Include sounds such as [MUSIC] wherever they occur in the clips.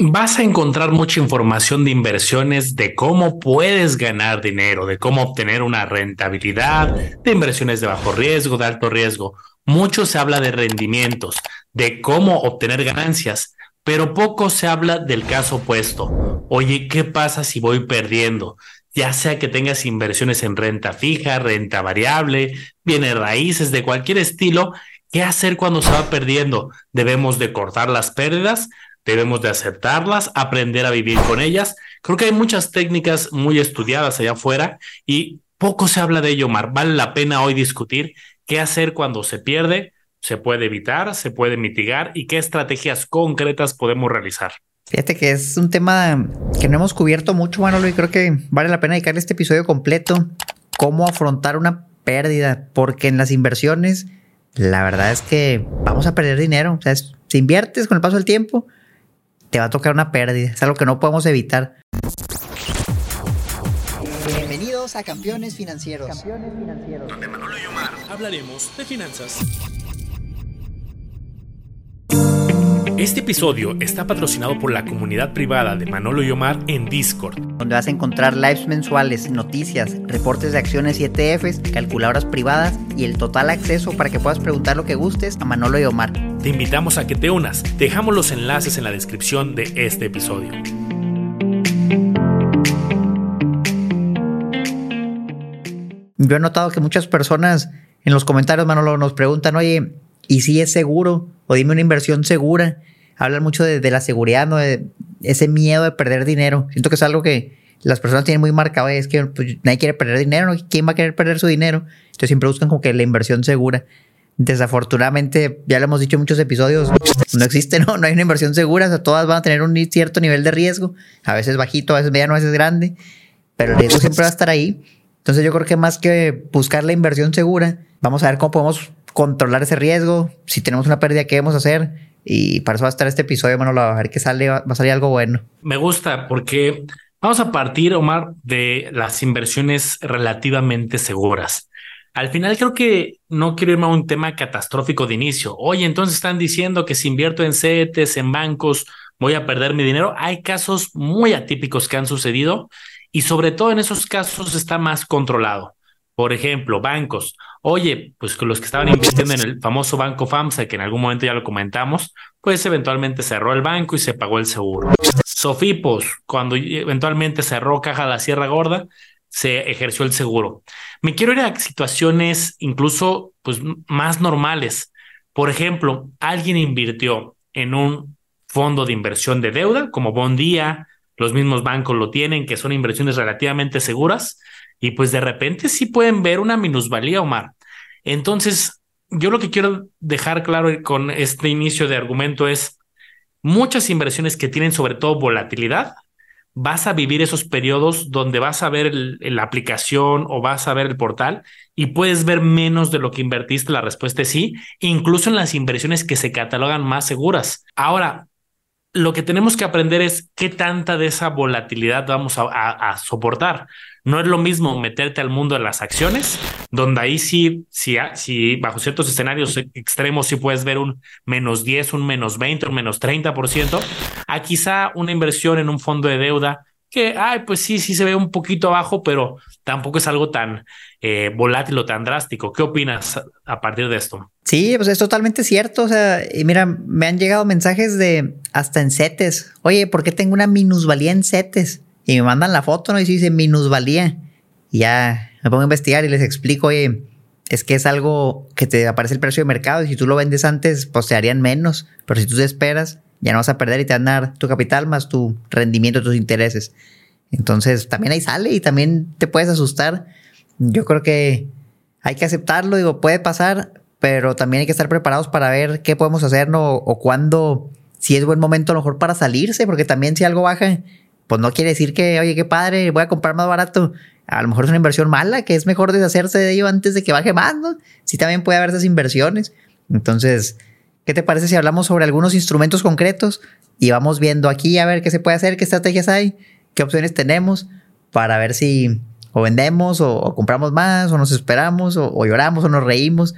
Vas a encontrar mucha información de inversiones, de cómo puedes ganar dinero, de cómo obtener una rentabilidad, de inversiones de bajo riesgo, de alto riesgo. Mucho se habla de rendimientos, de cómo obtener ganancias, pero poco se habla del caso opuesto. Oye, ¿qué pasa si voy perdiendo? Ya sea que tengas inversiones en renta fija, renta variable, bienes raíces de cualquier estilo, ¿qué hacer cuando se va perdiendo? Debemos de cortar las pérdidas, debemos de aceptarlas, aprender a vivir con ellas. Creo que hay muchas técnicas muy estudiadas allá afuera y poco se habla de ello, Mar. Vale la pena hoy discutir qué hacer cuando se pierde, se puede evitar, se puede mitigar y qué estrategias concretas podemos realizar. Fíjate que es un tema que no hemos cubierto mucho, Manolo, y creo que vale la pena dedicarle este episodio completo. Cómo afrontar una pérdida, porque en las inversiones, la verdad es que vamos a perder dinero. O sea, si inviertes con el paso del tiempo, te va a tocar una pérdida. Es algo que no podemos evitar. Bienvenidos a Campeones Financieros. Campeones Financieros. Donde Manolo y Omar hablaremos de finanzas. Este episodio está patrocinado por la comunidad privada de Manolo y Omar en Discord, donde vas a encontrar lives mensuales, noticias, reportes de acciones y ETFs, calculadoras privadas y el total acceso para que puedas preguntar lo que gustes a Manolo y Omar. Te invitamos a que te unas. Dejamos los enlaces en la descripción de este episodio. Yo he notado que muchas personas en los comentarios, Manolo, nos preguntan, oye, ¿y si es seguro? O dime una inversión segura hablan mucho de, la seguridad, ¿no? De ese miedo de perder dinero. Siento que es algo que las personas tienen muy marcado, es que pues, nadie quiere perder dinero. ¿Quién va a querer perder su dinero? Entonces siempre buscan como que la inversión segura. Desafortunadamente, ya lo hemos dicho en muchos episodios, no existe, ¿no? No hay una inversión segura, o sea, todas van a tener un cierto nivel de riesgo, a veces bajito, a veces mediano, a veces grande, pero el riesgo siempre va a estar ahí. Entonces yo creo que más que buscar la inversión segura, vamos a ver cómo podemos controlar ese riesgo, si tenemos una pérdida, qué debemos hacer y para eso va a estar este episodio, bueno, a ver que sale, va a salir algo bueno. Me gusta porque vamos a partir, Omar, de las inversiones relativamente seguras. Al final creo que no quiero irme a un tema catastrófico de inicio. Oye, entonces están diciendo que si invierto en CETES, en bancos, voy a perder mi dinero. Hay casos muy atípicos que han sucedido y sobre todo en esos casos está más controlado. Por ejemplo, bancos. Oye, pues los que estaban invirtiendo en el famoso banco FAMSA, que en algún momento ya lo comentamos, pues eventualmente cerró el banco y se pagó el seguro. Sofipos, cuando eventualmente cerró Caja la Sierra Gorda, se ejerció el seguro. Me quiero ir a situaciones incluso pues, más normales. Por ejemplo, alguien invirtió en un fondo de inversión de deuda, como Bondía, los mismos bancos lo tienen, que son inversiones relativamente seguras, y pues de repente sí pueden ver una minusvalía, Omar. Entonces, yo lo que quiero dejar claro con este inicio de argumento es muchas inversiones que tienen sobre todo volatilidad, vas a vivir esos periodos donde vas a ver la aplicación o vas a ver el portal y puedes ver menos de lo que invertiste. La respuesta es sí, incluso en las inversiones que se catalogan más seguras. Ahora, lo que tenemos que aprender es qué tanta de esa volatilidad vamos a soportar. No es lo mismo meterte al mundo de las acciones, donde ahí sí, sí, bajo ciertos escenarios extremos sí puedes ver un menos 10, un menos 20, un menos 30%, a quizá una inversión en un fondo de deuda que, ay, pues sí, sí se ve un poquito abajo, pero tampoco es algo tan eh, volátil o tan drástico. ¿Qué opinas a partir de esto? Sí, pues es totalmente cierto. O sea, y mira, me han llegado mensajes de hasta en CETES. Oye, ¿por qué tengo una minusvalía en CETES? Y me mandan la foto, ¿no? Y dice minusvalía. Y ya me pongo a investigar y les explico, oye, es que es algo que te aparece el precio de mercado y si tú lo vendes antes, pues te harían menos. Pero si tú te esperas, ya no vas a perder y te van a dar tu capital más tu rendimiento, tus intereses. Entonces también ahí sale y también te puedes asustar. Yo creo que hay que aceptarlo, digo, puede pasar, pero también hay que estar preparados para ver qué podemos hacer ¿no? o cuándo, si es buen momento a lo mejor para salirse, porque también si algo baja, pues no quiere decir que, oye, qué padre, voy a comprar más barato. A lo mejor es una inversión mala, que es mejor deshacerse de ello antes de que baje más, ¿no? Sí, también puede haber esas inversiones. Entonces, ¿qué te parece si hablamos sobre algunos instrumentos concretos y vamos viendo aquí a ver qué se puede hacer, qué estrategias hay, qué opciones tenemos para ver si o vendemos o, compramos más o nos esperamos o, lloramos o nos reímos?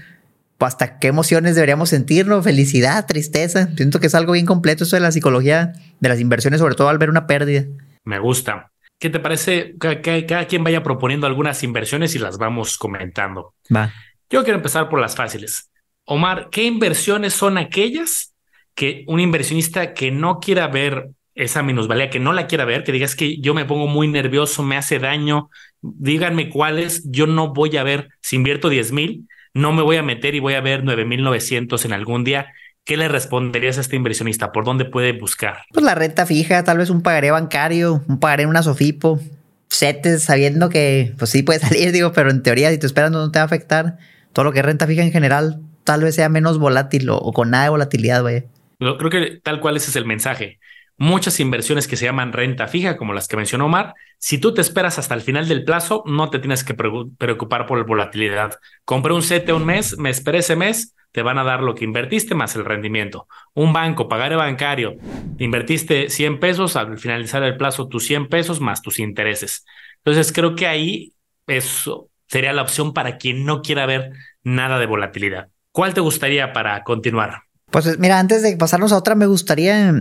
Hasta qué emociones deberíamos sentirnos, felicidad, tristeza. Siento que es algo bien completo eso de la psicología de las inversiones, sobre todo al ver una pérdida. Me gusta. ¿Qué te parece que, cada quien vaya proponiendo algunas inversiones y las vamos comentando? Va. Yo quiero empezar por las fáciles. Omar, ¿qué inversiones son aquellas que un inversionista que no quiera ver esa minusvalía, que no la quiera ver, que digas que yo me pongo muy nervioso, me hace daño, díganme cuáles, yo no voy a ver, si invierto 10 mil, no me voy a meter y voy a ver 9.900 en algún día. ¿Qué le responderías a este inversionista? ¿Por dónde puede buscar? Pues la renta fija, tal vez un pagaré bancario, un pagaré en una Sofipo, setes sabiendo que pues sí puede [LAUGHS] salir, digo, pero en teoría si te esperas no te va a afectar. Todo lo que es renta fija en general tal vez sea menos volátil o, con nada de volatilidad, vaya. Creo que tal cual ese es el mensaje muchas inversiones que se llaman renta fija, como las que mencionó Omar. Si tú te esperas hasta el final del plazo, no te tienes que preocupar por la volatilidad. Compré un CETE un mes, me esperé ese mes, te van a dar lo que invertiste más el rendimiento. Un banco, pagar el bancario, invertiste 100 pesos, al finalizar el plazo tus 100 pesos más tus intereses. Entonces creo que ahí eso sería la opción para quien no quiera ver nada de volatilidad. ¿Cuál te gustaría para continuar? Pues mira, antes de pasarnos a otra, me gustaría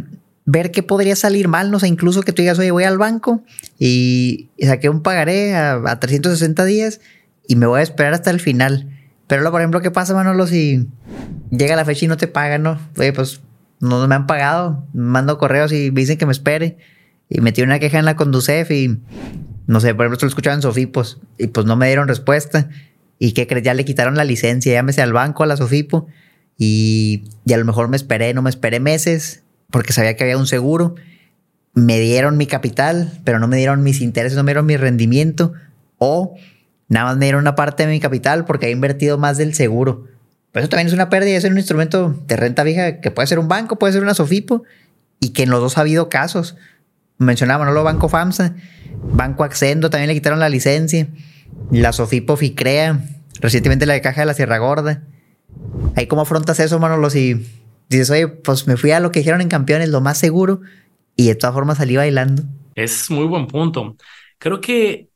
ver qué podría salir mal, no sé, incluso que tú digas, oye, voy al banco y, saqué un pagaré a, 360 días y me voy a esperar hasta el final. Pero luego, por ejemplo, ¿qué pasa, Manolo, si llega la fecha y no te pagan, no? Oye, pues no me han pagado, mando correos y me dicen que me espere. Y metí una queja en la Conducef y, no sé, por ejemplo, esto lo escuchaba en Sofipos y pues no me dieron respuesta. ¿Y qué crees? Ya le quitaron la licencia, llámese al banco, a la Sofipo. Y, y a lo mejor me esperé, no me esperé meses porque sabía que había un seguro. Me dieron mi capital, pero no me dieron mis intereses, no me dieron mi rendimiento. O nada más me dieron una parte de mi capital porque he invertido más del seguro. Pero eso también es una pérdida, es un instrumento de renta fija que puede ser un banco, puede ser una Sofipo, y que en los dos ha habido casos. Mencionaba, ¿no? Lo Banco FAMSA, Banco Accendo también le quitaron la licencia, la Sofipo Ficrea, recientemente la de Caja de la Sierra Gorda. Ahí cómo afrontas eso, Manolo, si dices, oye, pues me fui a lo que dijeron en campeones, lo más seguro, y de todas formas salí bailando. Es muy buen punto. Creo que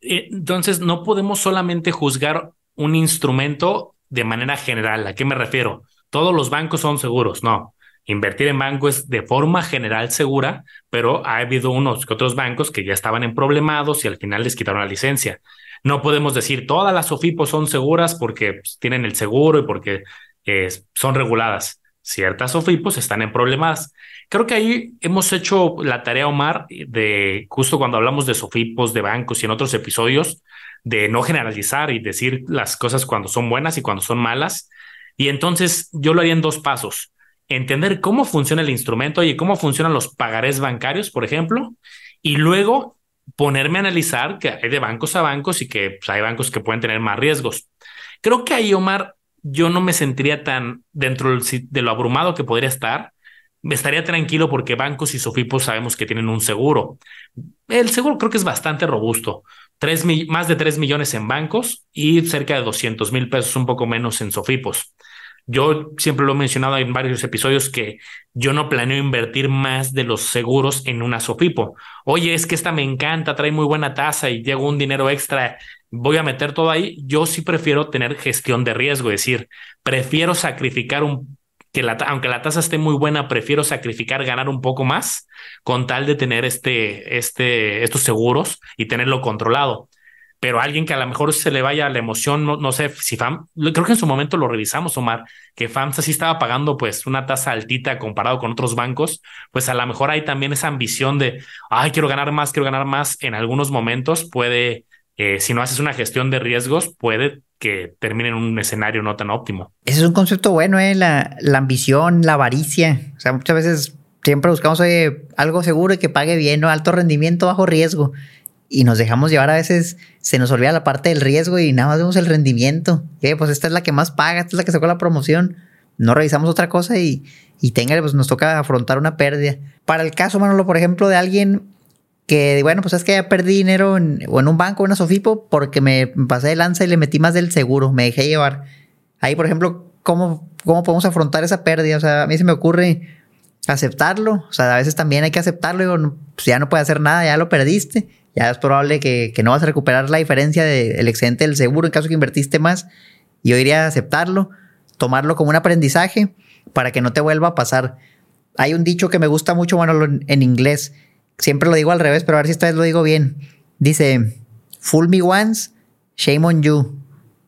eh, entonces no podemos solamente juzgar un instrumento de manera general. ¿A qué me refiero? Todos los bancos son seguros, no. Invertir en banco es de forma general segura, pero ha habido unos que otros bancos que ya estaban en problemados y al final les quitaron la licencia. No podemos decir todas las OFIPOS son seguras porque pues, tienen el seguro y porque eh, son reguladas ciertas SOFIPOS están en problemas. Creo que ahí hemos hecho la tarea, Omar, de justo cuando hablamos de SOFIPOS, de bancos y en otros episodios, de no generalizar y decir las cosas cuando son buenas y cuando son malas. Y entonces yo lo haría en dos pasos. Entender cómo funciona el instrumento y cómo funcionan los pagarés bancarios, por ejemplo, y luego ponerme a analizar que hay de bancos a bancos y que pues, hay bancos que pueden tener más riesgos. Creo que ahí, Omar, yo no me sentiría tan dentro de lo abrumado que podría estar. Me estaría tranquilo porque bancos y Sofipos sabemos que tienen un seguro. El seguro creo que es bastante robusto. Tres más de 3 millones en bancos y cerca de 200 mil pesos, un poco menos en Sofipos. Yo siempre lo he mencionado en varios episodios que yo no planeo invertir más de los seguros en una Sofipo. Oye, es que esta me encanta, trae muy buena tasa y llego un dinero extra voy a meter todo ahí, yo sí prefiero tener gestión de riesgo, es decir, prefiero sacrificar un que la, aunque la tasa esté muy buena, prefiero sacrificar, ganar un poco más con tal de tener este, este, estos seguros y tenerlo controlado. Pero alguien que a lo mejor se le vaya la emoción, no, no sé si FAM, creo que en su momento lo revisamos, Omar, que FAMSA sí estaba pagando pues una tasa altita comparado con otros bancos, pues a lo mejor hay también esa ambición de, ay, quiero ganar más, quiero ganar más, en algunos momentos puede eh, si no haces una gestión de riesgos, puede que termine en un escenario no tan óptimo. Ese es un concepto bueno, ¿eh? la, ambición, la avaricia. O sea, muchas veces siempre buscamos algo seguro y que pague bien, ¿no? Alto rendimiento, bajo riesgo. Y nos dejamos llevar a veces, se nos olvida la parte del riesgo y nada más vemos el rendimiento. Que pues esta es la que más paga, esta es la que sacó la promoción. No revisamos otra cosa y, y tenga, pues nos toca afrontar una pérdida. Para el caso, Manolo, por ejemplo, de alguien que bueno, pues es que ya perdí dinero en, o en un banco en una Sofipo porque me pasé de lanza y le metí más del seguro, me dejé llevar. Ahí, por ejemplo, ¿cómo, cómo podemos afrontar esa pérdida? O sea, a mí se me ocurre aceptarlo. O sea, a veces también hay que aceptarlo. Digo, pues ya no puede hacer nada, ya lo perdiste. Ya es probable que, que no vas a recuperar la diferencia del excedente del seguro en caso que invertiste más. Yo iría a aceptarlo, tomarlo como un aprendizaje para que no te vuelva a pasar. Hay un dicho que me gusta mucho, bueno, en inglés. Siempre lo digo al revés, pero a ver si esta vez lo digo bien. Dice, fool me once, shame on you.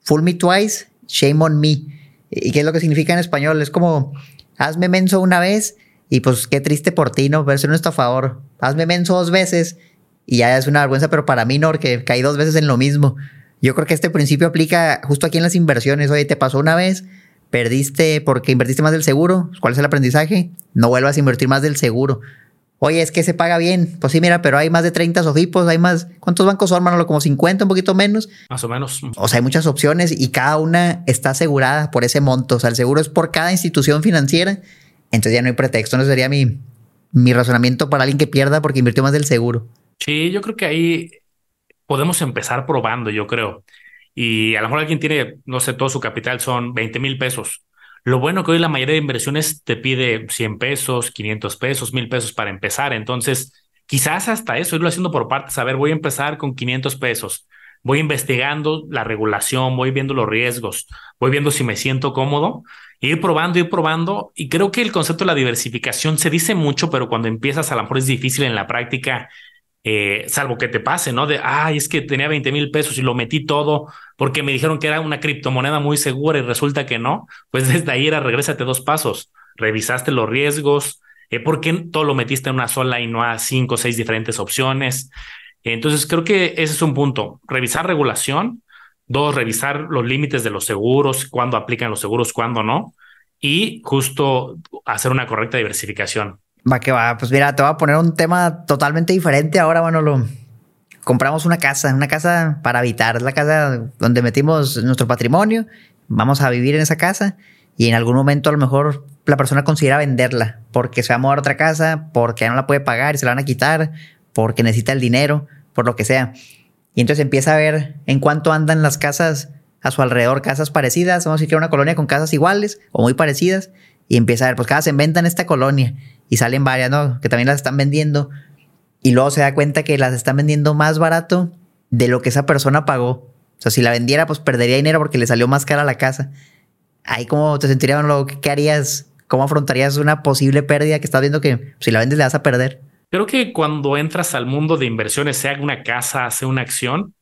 Fool me twice, shame on me. ¿Y qué es lo que significa en español? Es como, hazme menso una vez y pues qué triste por ti, ¿no? No está a favor. Hazme menso dos veces y ya es una vergüenza, pero para mí no, porque caí dos veces en lo mismo. Yo creo que este principio aplica justo aquí en las inversiones. Oye, te pasó una vez, perdiste porque invertiste más del seguro. ¿Cuál es el aprendizaje? No vuelvas a invertir más del seguro. Oye, es que se paga bien. Pues sí, mira, pero hay más de 30 sofipos, hay más. ¿Cuántos bancos son, Manolo? Como 50, un poquito menos. Más o menos. O sea, hay muchas opciones y cada una está asegurada por ese monto. O sea, el seguro es por cada institución financiera. Entonces ya no hay pretexto. No sería mi, mi razonamiento para alguien que pierda porque invirtió más del seguro. Sí, yo creo que ahí podemos empezar probando, yo creo. Y a lo mejor alguien tiene, no sé, todo su capital son 20 mil pesos. Lo bueno que hoy la mayoría de inversiones te pide 100 pesos, 500 pesos, 1000 pesos para empezar. Entonces, quizás hasta eso, irlo haciendo por partes. A ver, voy a empezar con 500 pesos. Voy investigando la regulación, voy viendo los riesgos, voy viendo si me siento cómodo, ir probando, ir probando. Y creo que el concepto de la diversificación se dice mucho, pero cuando empiezas a lo mejor es difícil en la práctica eh, salvo que te pase, ¿no? De, ay, es que tenía 20 mil pesos y lo metí todo porque me dijeron que era una criptomoneda muy segura y resulta que no. Pues [LAUGHS] desde ahí era regrésate dos pasos. Revisaste los riesgos, eh, ¿por qué todo lo metiste en una sola y no a cinco o seis diferentes opciones? Entonces creo que ese es un punto. Revisar regulación. Dos, revisar los límites de los seguros, cuándo aplican los seguros, cuándo no. Y justo hacer una correcta diversificación. Va que va, pues mira, te voy a poner un tema totalmente diferente ahora, bueno, lo compramos una casa, una casa para habitar, es la casa donde metimos nuestro patrimonio, vamos a vivir en esa casa y en algún momento a lo mejor la persona considera venderla porque se va a mudar a otra casa, porque no la puede pagar y se la van a quitar, porque necesita el dinero, por lo que sea. Y entonces empieza a ver en cuánto andan las casas a su alrededor, casas parecidas, vamos a decir que una colonia con casas iguales o muy parecidas, y empieza a ver, pues cada se en venta en esta colonia y salen varias, ¿no? Que también las están vendiendo. Y luego se da cuenta que las están vendiendo más barato de lo que esa persona pagó. O sea, si la vendiera, pues perdería dinero porque le salió más cara la casa. Ahí cómo te sentirías, ¿qué harías? ¿Cómo afrontarías una posible pérdida que estás viendo que si la vendes le vas a perder? Creo que cuando entras al mundo de inversiones, sea una casa, sea una acción,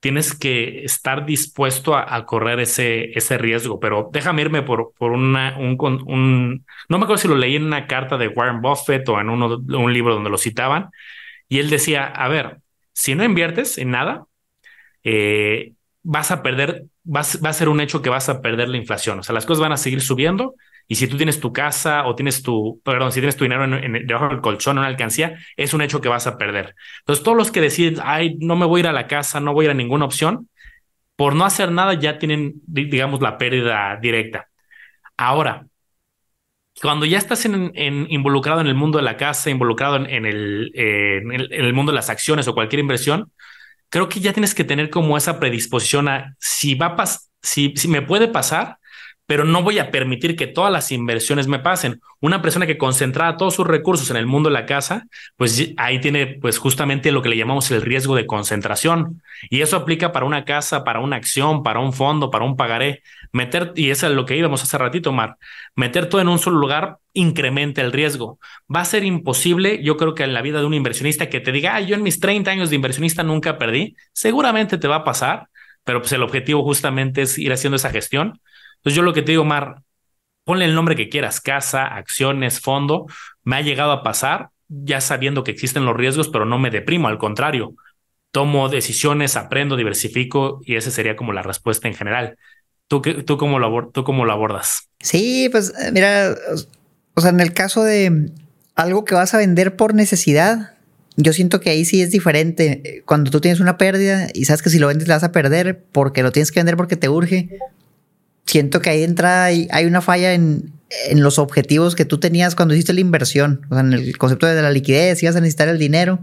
tienes que estar dispuesto a, correr ese, ese riesgo. Pero déjame irme por, por una, un, no me acuerdo si lo leí en una carta de Warren Buffett o en uno, un libro donde lo citaban, y él decía, a ver, si no inviertes en nada, eh, vas a perder, vas, va a ser un hecho que vas a perder la inflación. O sea, las cosas van a seguir subiendo y si tú tienes tu casa o tienes tu, perdón, si tienes tu dinero en, debajo del colchón o en una alcancía, es un hecho que vas a perder. Entonces, todos los que deciden, ay, no me voy a ir a la casa, no voy a ir a ninguna opción, por no hacer nada ya tienen, digamos, la pérdida directa. Ahora, cuando ya estás en, involucrado en el mundo de la casa, involucrado en, el, en, el, mundo de las acciones o cualquier inversión, creo que ya tienes que tener como esa predisposición a si va a si, si me puede pasar, pero no voy a permitir que todas las inversiones me pasen. Una persona que concentra todos sus recursos en el mundo de la casa, pues ahí tiene pues justamente lo que le llamamos el riesgo de concentración. Y eso aplica para una casa, para una acción, para un fondo, para un pagaré. Meter, y eso es lo que íbamos hace ratito, Mar, meter todo en un solo lugar incrementa el riesgo. Va a ser imposible, yo creo que en la vida de un inversionista que te diga, yo en mis 30 años de inversionista nunca perdí, seguramente te va a pasar, pero pues el objetivo justamente es ir haciendo esa gestión entonces yo lo que te digo, Mar, ponle el nombre que quieras, casa, acciones, fondo, me ha llegado a pasar ya sabiendo que existen los riesgos, pero no me deprimo, al contrario, tomo decisiones, aprendo, diversifico y esa sería como la respuesta en general. ¿Tú, tú, cómo, lo, tú cómo lo abordas? Sí, pues eh, mira, o sea, en el caso de algo que vas a vender por necesidad, yo siento que ahí sí es diferente. Cuando tú tienes una pérdida y sabes que si lo vendes le vas a perder porque lo tienes que vender porque te urge, siento que ahí entra, hay, una falla en, en, los objetivos que tú tenías cuando hiciste la inversión, o sea, en el concepto de la liquidez, ibas a necesitar el dinero,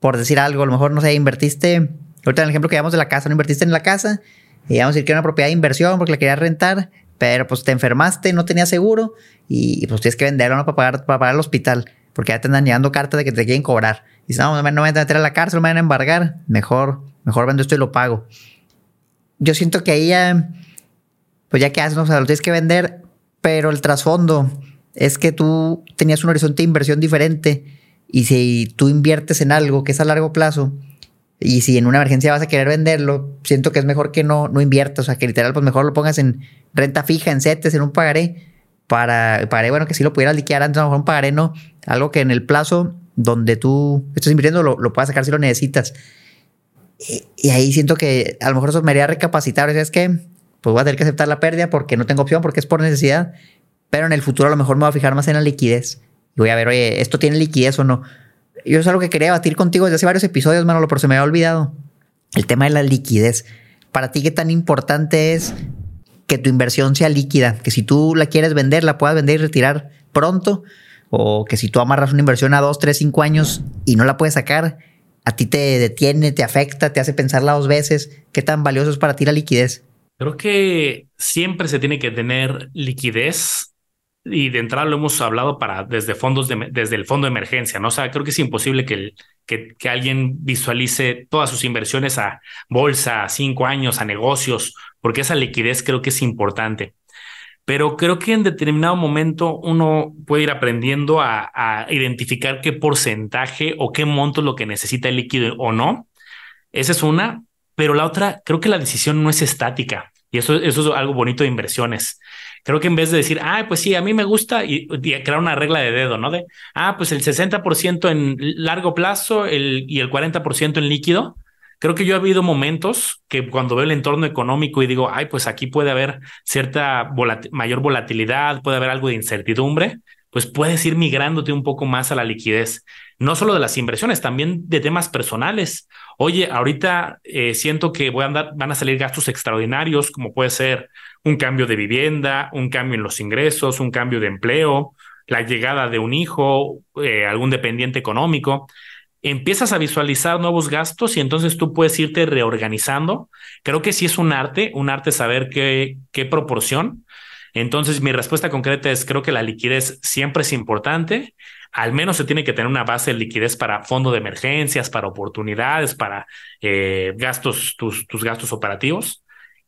por decir algo, a lo mejor, no sé, invertiste, ahorita en el ejemplo que llevamos de la casa, no invertiste en la casa, y vamos a decir que era una propiedad de inversión porque la querías rentar, pero pues te enfermaste, no tenías seguro, y, pues tienes que venderlo para, pagar, para el hospital, porque ya te andan llegando cartas de que te quieren cobrar. Y no, no me van a meter a la cárcel, me van a embargar, mejor, mejor vendo esto y lo pago. Yo siento que ahí ya pues ya que haces, o sea, lo tienes que vender, pero el trasfondo es que tú tenías un horizonte de inversión diferente y si tú inviertes en algo que es a largo plazo y si en una emergencia vas a querer venderlo, siento que es mejor que no, no inviertas, o sea, que literal, pues mejor lo pongas en renta fija, en CETES, en un pagaré, para, pagaré, bueno, que si lo pudieras liquidar antes, a lo mejor un pagaré no, algo que en el plazo donde tú estás invirtiendo lo, lo puedas sacar si lo necesitas. Y, ahí siento que a lo mejor eso me haría recapacitar, es que pues voy a tener que aceptar la pérdida porque no tengo opción, porque es por necesidad, pero en el futuro a lo mejor me voy a fijar más en la liquidez. Y voy a ver, oye, ¿esto tiene liquidez o no? Yo es algo que quería debatir contigo desde hace varios episodios, Manolo, pero se me había olvidado. El tema de la liquidez. Para ti, ¿qué tan importante es que tu inversión sea líquida? Que si tú la quieres vender, la puedas vender y retirar pronto. O que si tú amarras una inversión a dos, tres, cinco años y no la puedes sacar, a ti te detiene, te afecta, te hace pensarla dos veces. ¿Qué tan valioso es para ti la liquidez? Creo que siempre se tiene que tener liquidez y de entrada lo hemos hablado para desde fondos de, desde el fondo de emergencia, ¿no? O sea, creo que es imposible que, que, alguien visualice todas sus inversiones a bolsa, a cinco años, a negocios, porque esa liquidez creo que es importante pero creo que en determinado momento uno puede ir aprendiendo a, identificar qué porcentaje o qué monto es lo que necesita el líquido o no. Esa es una, pero la otra, creo que la decisión no es estática y eso, eso es algo bonito de inversiones. Creo que en vez de decir, ah, pues sí, a mí me gusta y, crear una regla de dedo, ¿no? De, ah, pues el 60% en largo plazo el, y el 40% en líquido, Creo que yo he habido momentos que cuando veo el entorno económico y digo, ay, pues aquí puede haber cierta mayor volatilidad, puede haber algo de incertidumbre, pues puedes ir migrándote un poco más a la liquidez, no solo de las inversiones, también de temas personales. Oye, ahorita eh, siento que voy a andar, van a salir gastos extraordinarios, como puede ser un cambio de vivienda, un cambio en los ingresos, un cambio de empleo, la llegada de un hijo, eh, algún dependiente económico empiezas a visualizar nuevos gastos y entonces tú puedes irte reorganizando. Creo que sí es un arte, un arte saber qué, qué proporción. Entonces, mi respuesta concreta es, creo que la liquidez siempre es importante. Al menos se tiene que tener una base de liquidez para fondo de emergencias, para oportunidades, para eh, gastos, tus, gastos operativos.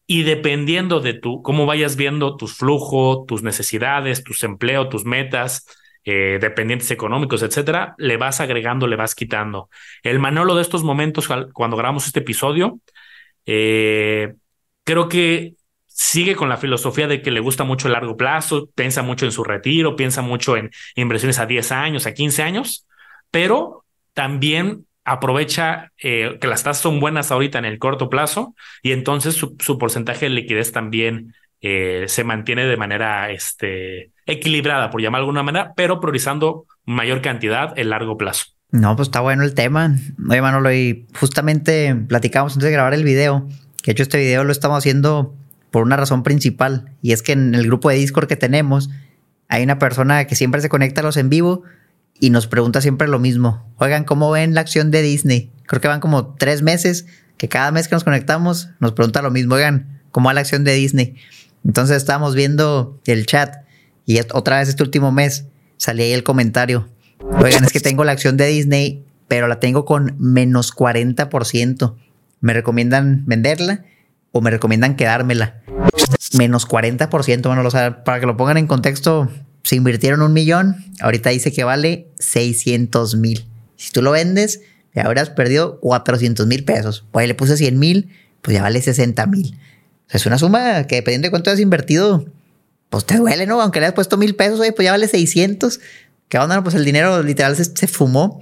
Y dependiendo de tu, cómo vayas viendo tus flujos, tus necesidades, tus empleos, tus metas, eh, dependientes económicos, etcétera, le vas agregando, le vas quitando. El Manolo de estos momentos, cuando grabamos este episodio, eh, creo que sigue con la filosofía de que le gusta mucho el largo plazo, piensa mucho en su retiro, piensa mucho en inversiones a 10 años, a 15 años, pero también aprovecha eh, que las tasas son buenas ahorita en el corto plazo y entonces su, porcentaje de liquidez también eh, se mantiene de manera este, equilibrada, por llamar de alguna manera, pero priorizando mayor cantidad en largo plazo. No, pues está bueno el tema. Oye, Manolo, y justamente platicamos antes de grabar el video, que de hecho este video lo estamos haciendo por una razón principal, y es que en el grupo de Discord que tenemos hay una persona que siempre se conecta a los en vivo y nos pregunta siempre lo mismo. Oigan, ¿cómo ven la acción de Disney? Creo que van como tres meses que cada mes que nos conectamos nos pregunta lo mismo. Oigan, ¿cómo va la acción de Disney? Entonces estábamos viendo el chat y otra vez este último mes salía ahí el comentario. Oigan, es que tengo la acción de Disney, pero la tengo con menos 40%. ¿Me recomiendan venderla o me recomiendan quedármela? Menos 40%, bueno, o sea, para que lo pongan en contexto, se invirtieron un millón, ahorita dice que vale 600 mil. Si tú lo vendes, ya habrás perdido 400 mil pesos. Pues le puse 100 mil, pues ya vale 60 mil es una suma que dependiendo de cuánto has invertido, pues te duele, ¿no? Aunque le has puesto mil pesos, oye, pues ya vale 600. ¿Qué onda? Pues el dinero literal se, fumó.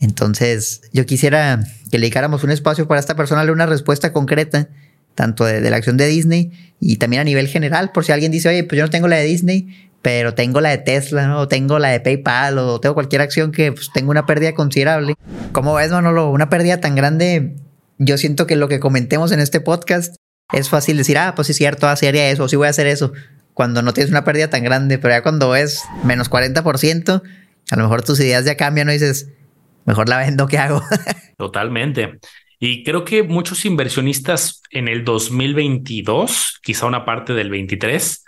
Entonces, yo quisiera que le dedicáramos un espacio para esta persona, darle una respuesta concreta, tanto de, la acción de Disney y también a nivel general, por si alguien dice, oye, pues yo no tengo la de Disney, pero tengo la de Tesla, ¿no? o tengo la de PayPal, o tengo cualquier acción que pues, tenga una pérdida considerable. ¿Cómo ves, Manolo? Una pérdida tan grande, yo siento que lo que comentemos en este podcast es fácil decir, ah, pues sí es cierto, así haría eso, sí voy a hacer eso, cuando no tienes una pérdida tan grande, pero ya cuando es menos 40%, a lo mejor tus ideas ya cambian, ¿no? dices, mejor la vendo, ¿qué hago? [LAUGHS] Totalmente. Y creo que muchos inversionistas en el 2022, quizá una parte del 23,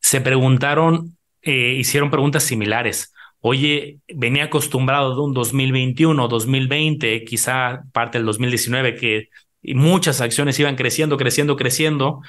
se preguntaron, eh, hicieron preguntas similares. Oye, venía acostumbrado de un 2021, 2020, quizá parte del 2019, que muchas acciones iban creciendo, creciendo, creciendo.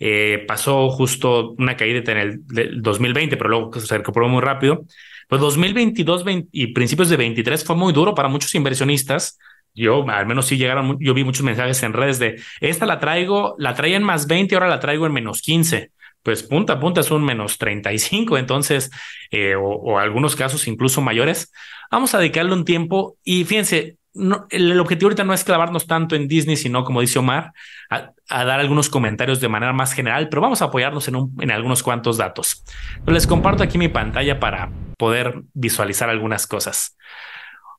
eh, pasó justo una caída en el 2020, pero luego se recuperó muy rápido. Pues 2022 y principios de 23 fue muy duro para muchos inversionistas. Yo, al menos sí llegaron, yo vi muchos mensajes en redes de esta la traigo, la traía en más 20, ahora la traigo en menos 15 pues punta a punta es un menos 35, entonces, eh, o, algunos casos incluso mayores. Vamos a dedicarle un tiempo y fíjense, el, objetivo ahorita no es clavarnos tanto en Disney, sino, como dice Omar, a, dar algunos comentarios de manera más general, pero vamos a apoyarnos en, en algunos cuantos datos. Les comparto aquí mi pantalla para poder visualizar algunas cosas.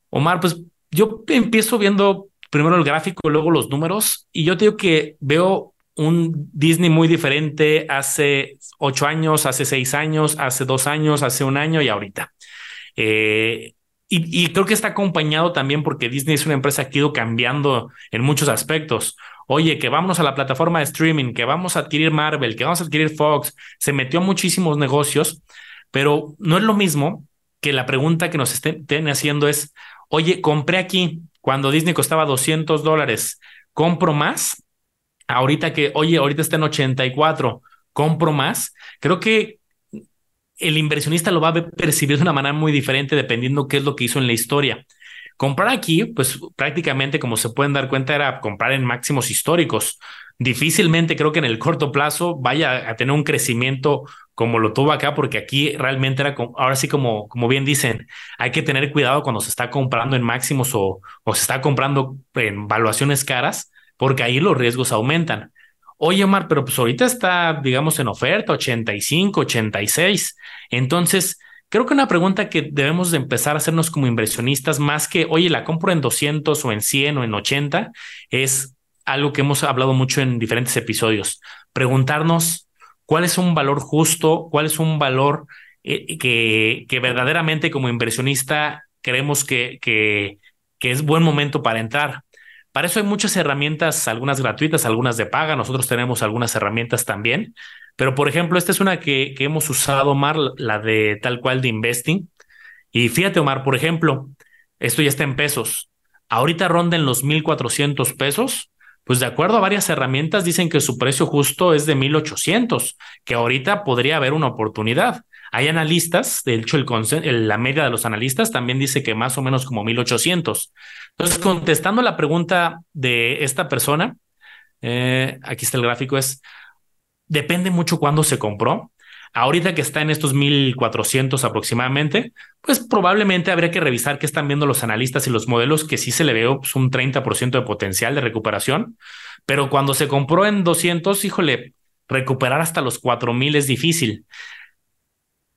Omar, pues yo empiezo viendo primero el gráfico, luego los números, y yo te digo que veo un Disney muy diferente hace ocho años, hace seis años, hace dos años, hace un año y ahorita. Eh, y, creo que está acompañado también porque Disney es una empresa que ha ido cambiando en muchos aspectos. Oye, que vamos a la plataforma de streaming, que vamos a adquirir Marvel, que vamos a adquirir Fox, se metió muchísimos negocios, pero no es lo mismo que la pregunta que nos estén haciendo es, oye, compré aquí cuando Disney costaba 200 dólares, ¿compro más? ahorita que, oye, ahorita está en 84, compro más, creo que el inversionista lo va a percibir de una manera muy diferente dependiendo qué es lo que hizo en la historia. Comprar aquí, pues prácticamente como se pueden dar cuenta, era comprar en máximos históricos. Difícilmente creo que en el corto plazo vaya a tener un crecimiento como lo tuvo acá, porque aquí realmente era, ahora sí como, como bien dicen, hay que tener cuidado cuando se está comprando en máximos o, o se está comprando en valuaciones caras, porque ahí los riesgos aumentan. Oye, Omar, pero pues ahorita está, digamos, en oferta 85, 86. Entonces, creo que una pregunta que debemos de empezar a hacernos como inversionistas, más que, oye, la compro en 200 o en 100 o en 80, es algo que hemos hablado mucho en diferentes episodios. Preguntarnos cuál es un valor justo, cuál es un valor eh, que, que verdaderamente como inversionista creemos que, que, que es buen momento para entrar. Para eso hay muchas herramientas, algunas gratuitas, algunas de paga. Nosotros tenemos algunas herramientas también. Pero, por ejemplo, esta es una que, que hemos usado, Omar, la de tal cual de Investing. Y fíjate, Omar, por ejemplo, esto ya está en pesos. Ahorita ronda en los 1,400 pesos. Pues de acuerdo a varias herramientas dicen que su precio justo es de 1,800, que ahorita podría haber una oportunidad. Hay analistas, de hecho, el, la media de los analistas también dice que más o menos como 1800. Entonces, contestando la pregunta de esta persona, eh, aquí está el gráfico, es, depende mucho cuándo se compró. Ahorita que está en estos 1400 aproximadamente, pues probablemente habría que revisar qué están viendo los analistas y los modelos, que sí se le ve pues, un 30% de potencial de recuperación. Pero cuando se compró en 200, híjole, recuperar hasta los 4000 es difícil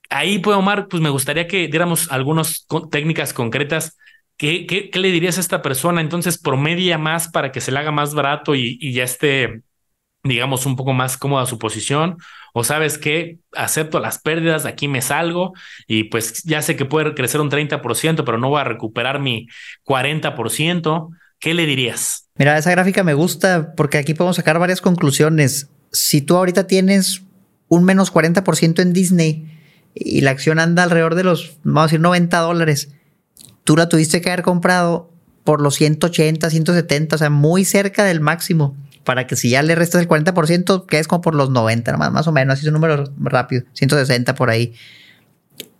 ahí, pues, Omar, pues me gustaría que diéramos algunas técnicas concretas. ¿Qué, ¿Qué, qué, le dirías a esta persona? Entonces, promedia más para que se le haga más barato y, y ya esté, digamos, un poco más cómoda su posición. O sabes que acepto las pérdidas, aquí me salgo y pues ya sé que puede crecer un 30%, pero no voy a recuperar mi 40%. ¿Qué le dirías? Mira, esa gráfica me gusta porque aquí podemos sacar varias conclusiones. Si tú ahorita tienes un menos 40% en Disney, y la acción anda alrededor de los, vamos a decir, 90 dólares. Tú la tuviste que haber comprado por los 180, 170, o sea, muy cerca del máximo, para que si ya le restas el 40%, quedes como por los 90, más, más o menos, así es un número rápido, 160 por ahí.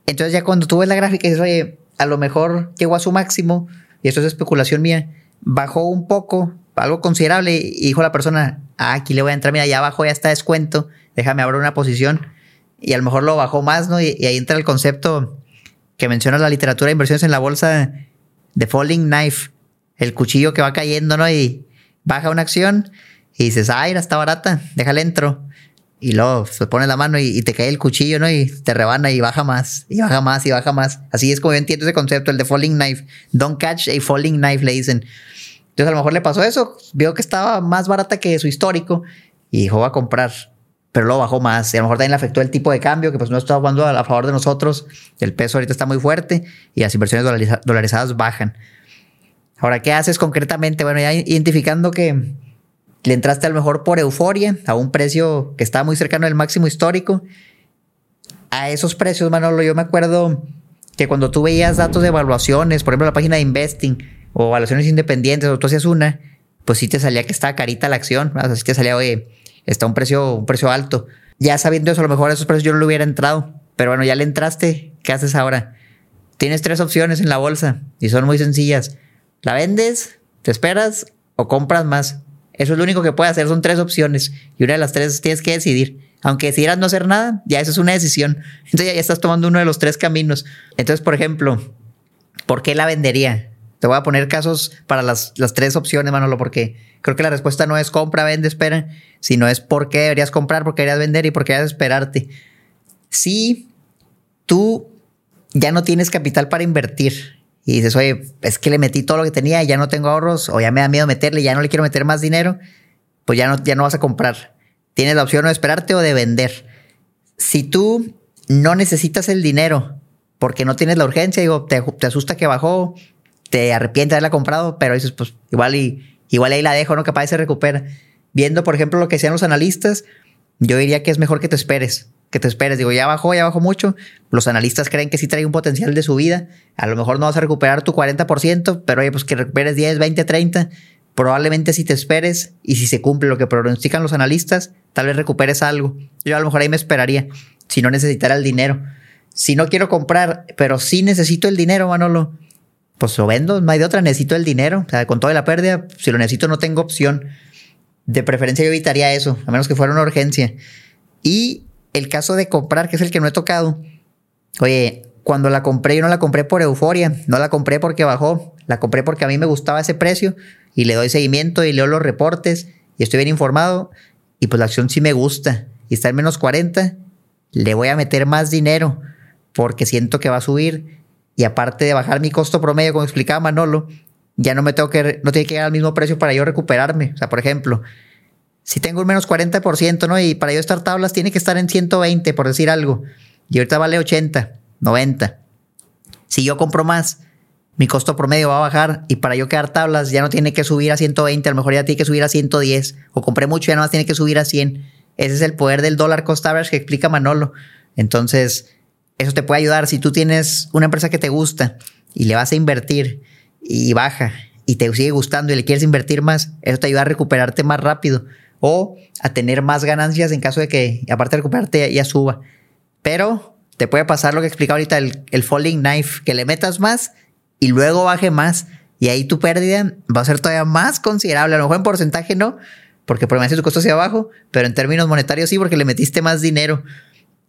Entonces ya cuando tú ves la gráfica y dices, oye, a lo mejor llegó a su máximo, y esto es especulación mía, bajó un poco, algo considerable, y dijo la persona, ah, aquí le voy a entrar, mira, ya abajo ya está descuento, déjame abrir una posición y a lo mejor lo bajó más, ¿no? Y, ahí entra el concepto que menciona la literatura de inversiones en la bolsa de falling knife, el cuchillo que va cayendo, ¿no? Y baja una acción y dices, ay, está barata, déjale entro. Y luego se pone la mano y, te cae el cuchillo, ¿no? Y te rebana y baja más, y baja más, y baja más. Así es como yo entiendo ese concepto, el de falling knife. Don't catch a falling knife, le dicen. Entonces a lo mejor le pasó eso, vio que estaba más barata que su histórico y dijo, va a comprar pero lo bajó más. Y a lo mejor también le afectó el tipo de cambio, que pues no está jugando a, favor de nosotros. El peso ahorita está muy fuerte y las inversiones dolarizadas bajan. Ahora, ¿qué haces concretamente? Bueno, ya identificando que le entraste a lo mejor por euforia, a un precio que está muy cercano al máximo histórico. A esos precios, Manolo, yo me acuerdo que cuando tú veías datos de evaluaciones, por ejemplo, la página de Investing o evaluaciones independientes, o tú hacías una, pues sí te salía que estaba carita la acción. Así te salía, oye, está un precio, un precio alto. Ya sabiendo eso, a lo mejor a esos precios yo no le hubiera entrado. Pero bueno, ya le entraste. ¿Qué haces ahora? Tienes tres opciones en la bolsa y son muy sencillas. La vendes, te esperas o compras más. Eso es lo único que puedes hacer. Son tres opciones y una de las tres tienes que decidir. Aunque decidieras no hacer nada, ya eso es una decisión. Entonces ya estás tomando uno de los tres caminos. Entonces, por ejemplo, ¿por qué la vendería? Te voy a poner casos para las, las tres opciones, Manolo, porque creo que la respuesta no es compra, vende, espera, sino es por qué deberías comprar, por qué deberías vender y por qué deberías esperarte. Si tú ya no tienes capital para invertir y dices, oye, es que le metí todo lo que tenía y ya no tengo ahorros o ya me da miedo meterle, ya no le quiero meter más dinero, pues ya no, ya no vas a comprar. Tienes la opción de esperarte o de vender. Si tú no necesitas el dinero porque no tienes la urgencia, digo, te, te asusta que bajó, te arrepientes de haberla comprado, pero dices, pues igual y igual ahí la dejo, ¿no? Capaz se recupera. Viendo, por ejemplo, lo que decían los analistas, yo diría que es mejor que te esperes, que te esperes. Digo, ya bajó, ya bajó mucho. Los analistas creen que sí trae un potencial de subida. A lo mejor no vas a recuperar tu 40%, pero oye, pues que recuperes 10, 20, 30. Probablemente si te esperes y si se cumple lo que pronostican los analistas, tal vez recuperes algo. Yo a lo mejor ahí me esperaría, si no necesitara el dinero. Si no quiero comprar, pero sí necesito el dinero, Manolo, pues lo vendo, no de otra, necesito el dinero. O sea, con toda la pérdida, si lo necesito no tengo opción. De preferencia yo evitaría eso, a menos que fuera una urgencia. Y el caso de comprar, que es el que no he tocado. Oye, cuando la compré, yo no la compré por euforia, no la compré porque bajó, la compré porque a mí me gustaba ese precio y le doy seguimiento y leo los reportes y estoy bien informado y pues la acción sí me gusta y está en menos 40, le voy a meter más dinero porque siento que va a subir y aparte de bajar mi costo promedio, como explicaba Manolo, ya no me tengo que, no tiene que llegar al mismo precio para yo recuperarme. O sea, por ejemplo, si tengo un menos 40%, ¿no? Y para yo estar tablas tiene que estar en 120, por decir algo. Y ahorita vale 80, 90. Si yo compro más, mi costo promedio va a bajar y para yo quedar tablas ya no tiene que subir a 120, a lo mejor ya tiene que subir a 110. O compré mucho, ya no más tiene que subir a 100. Ese es el poder del dólar cost average que explica Manolo. Entonces, eso te puede ayudar si tú tienes una empresa que te gusta y le vas a invertir y baja y te sigue gustando y le quieres invertir más, eso te ayuda a recuperarte más rápido o a tener más ganancias en caso de que, aparte de recuperarte, ya, suba. Pero te puede pasar lo que explicaba ahorita, el, falling knife, que le metas más y luego baje más. Y ahí tu pérdida va a ser todavía más considerable. A lo mejor en porcentaje no, porque por tu costo hacia abajo, pero en términos monetarios sí, porque le metiste más dinero.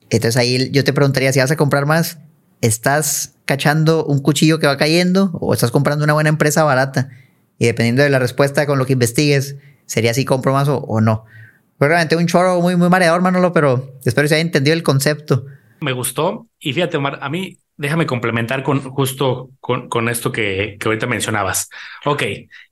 Entonces ahí yo te preguntaría si vas a comprar más, ¿estás cachando un cuchillo que va cayendo o estás comprando una buena empresa barata? Y dependiendo de la respuesta con lo que investigues, sería si compro más o, no. Realmente un choro muy, muy mareador, Manolo, pero espero que se haya entendido el concepto. Me gustó. Y fíjate, Omar, a mí déjame complementar con justo con, con esto que, que, ahorita mencionabas. Ok,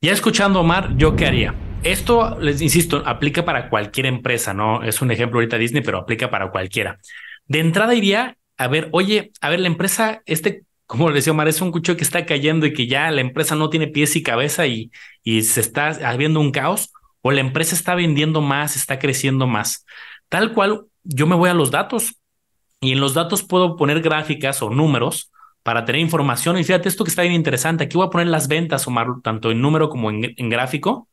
ya escuchando Omar, ¿yo qué haría? Esto, les insisto, aplica para cualquier empresa, ¿no? Es un ejemplo ahorita Disney, pero aplica para cualquiera. De entrada iría a ver, oye, a ver, la empresa, este, como le decía Omar, es un cuchillo que está cayendo y que ya la empresa no tiene pies y cabeza y, y se está habiendo un caos, o la empresa está vendiendo más, está creciendo más. Tal cual, yo me voy a los datos y en los datos puedo poner gráficas o números para tener información. Y fíjate esto que está bien interesante. Aquí voy a poner las ventas, Omar, tanto en número como en, en gráfico.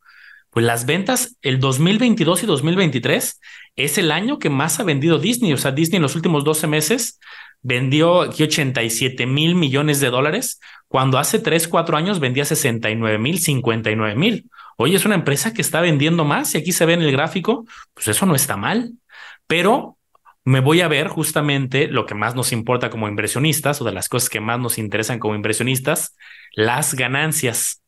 Pues las ventas, el 2022 y 2023 es el año que más ha vendido Disney. O sea, Disney en los últimos 12 meses vendió aquí 87 mil millones de dólares, cuando hace 3, 4 años vendía 69 mil, 59 mil. Oye, es una empresa que está vendiendo más y aquí se ve en el gráfico, pues eso no está mal. Pero me voy a ver justamente lo que más nos importa como inversionistas o de las cosas que más nos interesan como inversionistas, las ganancias.